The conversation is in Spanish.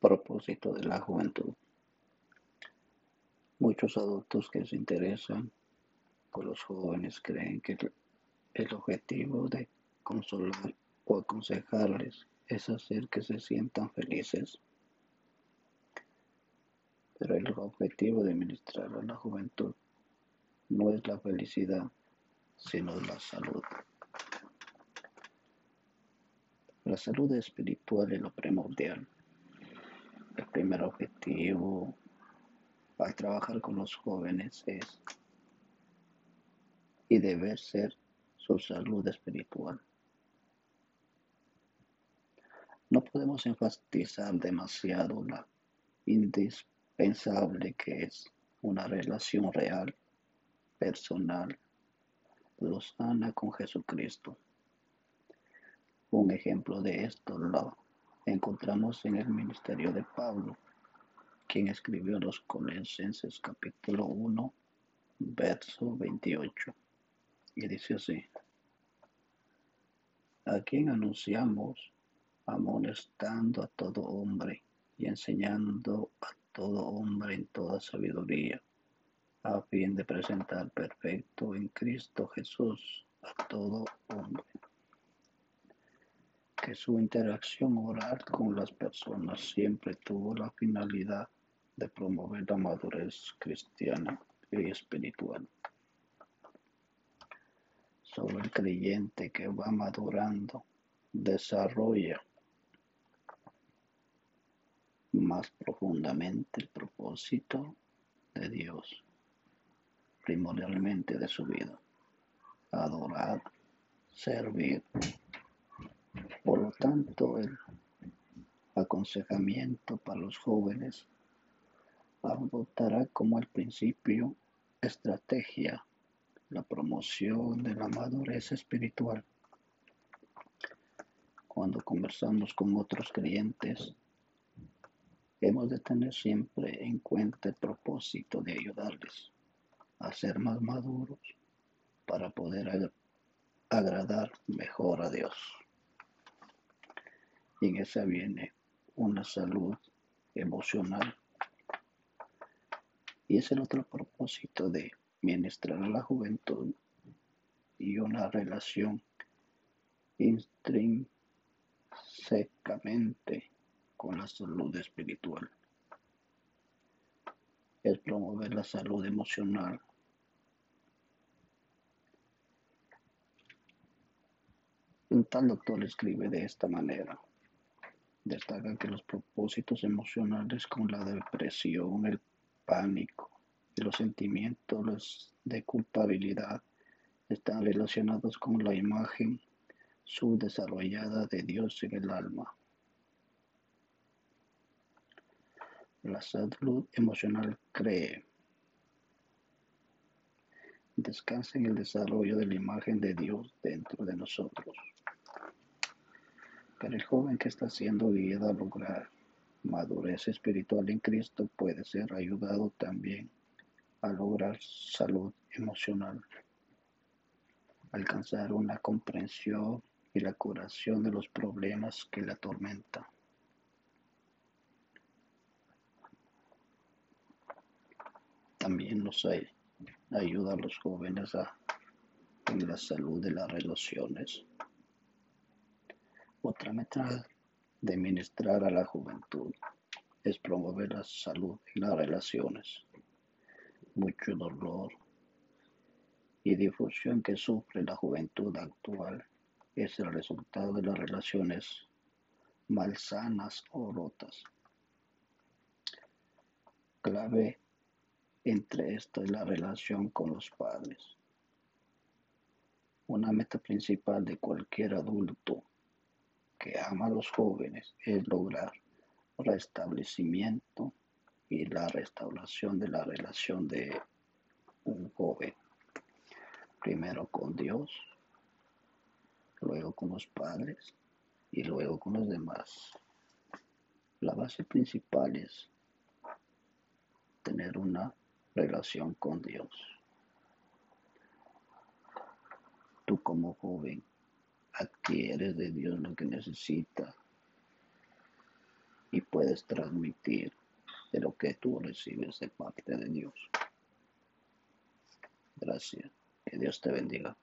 Propósito de la juventud. Muchos adultos que se interesan por los jóvenes creen que el objetivo de consolar o aconsejarles es hacer que se sientan felices. Pero el objetivo de ministrar a la juventud no es la felicidad, sino la salud. La salud espiritual es lo primordial. Primer objetivo al trabajar con los jóvenes es y debe ser su salud espiritual. No podemos enfatizar demasiado la indispensable que es una relación real, personal, sana con Jesucristo. Un ejemplo de esto lo encontramos en el ministerio de Pablo, quien escribió los Colosenses capítulo 1, verso 28. Y dice así, a quien anunciamos amonestando a todo hombre y enseñando a todo hombre en toda sabiduría, a fin de presentar perfecto en Cristo Jesús a todo hombre. Que su interacción oral con las personas siempre tuvo la finalidad de promover la madurez cristiana y espiritual. Solo el creyente que va madurando desarrolla más profundamente el propósito de Dios, primordialmente de su vida. Adorar, servir. Tanto, el aconsejamiento para los jóvenes adoptará como el principio estrategia la promoción de la madurez espiritual. Cuando conversamos con otros creyentes, Hemos de tener siempre en cuenta el propósito de ayudarles a ser más maduros para poder agradar mejor a Dios. Y en esa viene una salud emocional. Y es el otro propósito de ministrar a la juventud y una relación intrínsecamente con la salud espiritual. Es promover la salud emocional. Un tal doctor escribe de esta manera. Destaca que los propósitos emocionales con la depresión, el pánico y los sentimientos de culpabilidad están relacionados con la imagen subdesarrollada de Dios en el alma. La salud emocional cree. Descansa en el desarrollo de la imagen de Dios dentro de nosotros. Para el joven que está siendo guiado a lograr madurez espiritual en Cristo puede ser ayudado también a lograr salud emocional, alcanzar una comprensión y la curación de los problemas que le atormentan. también nos ayuda a los jóvenes a, en la salud de las relaciones. Otra meta de ministrar a la juventud es promover la salud en las relaciones. Mucho dolor y difusión que sufre la juventud actual es el resultado de las relaciones malsanas o rotas. Clave entre esto y la relación con los padres. Una meta principal de cualquier adulto que ama a los jóvenes es lograr restablecimiento y la restauración de la relación de un joven. Primero con Dios, luego con los padres y luego con los demás. La base principal es tener una relación con Dios. Tú como joven adquieres de Dios lo que necesita y puedes transmitir de lo que tú recibes de parte de Dios. Gracias. Que Dios te bendiga.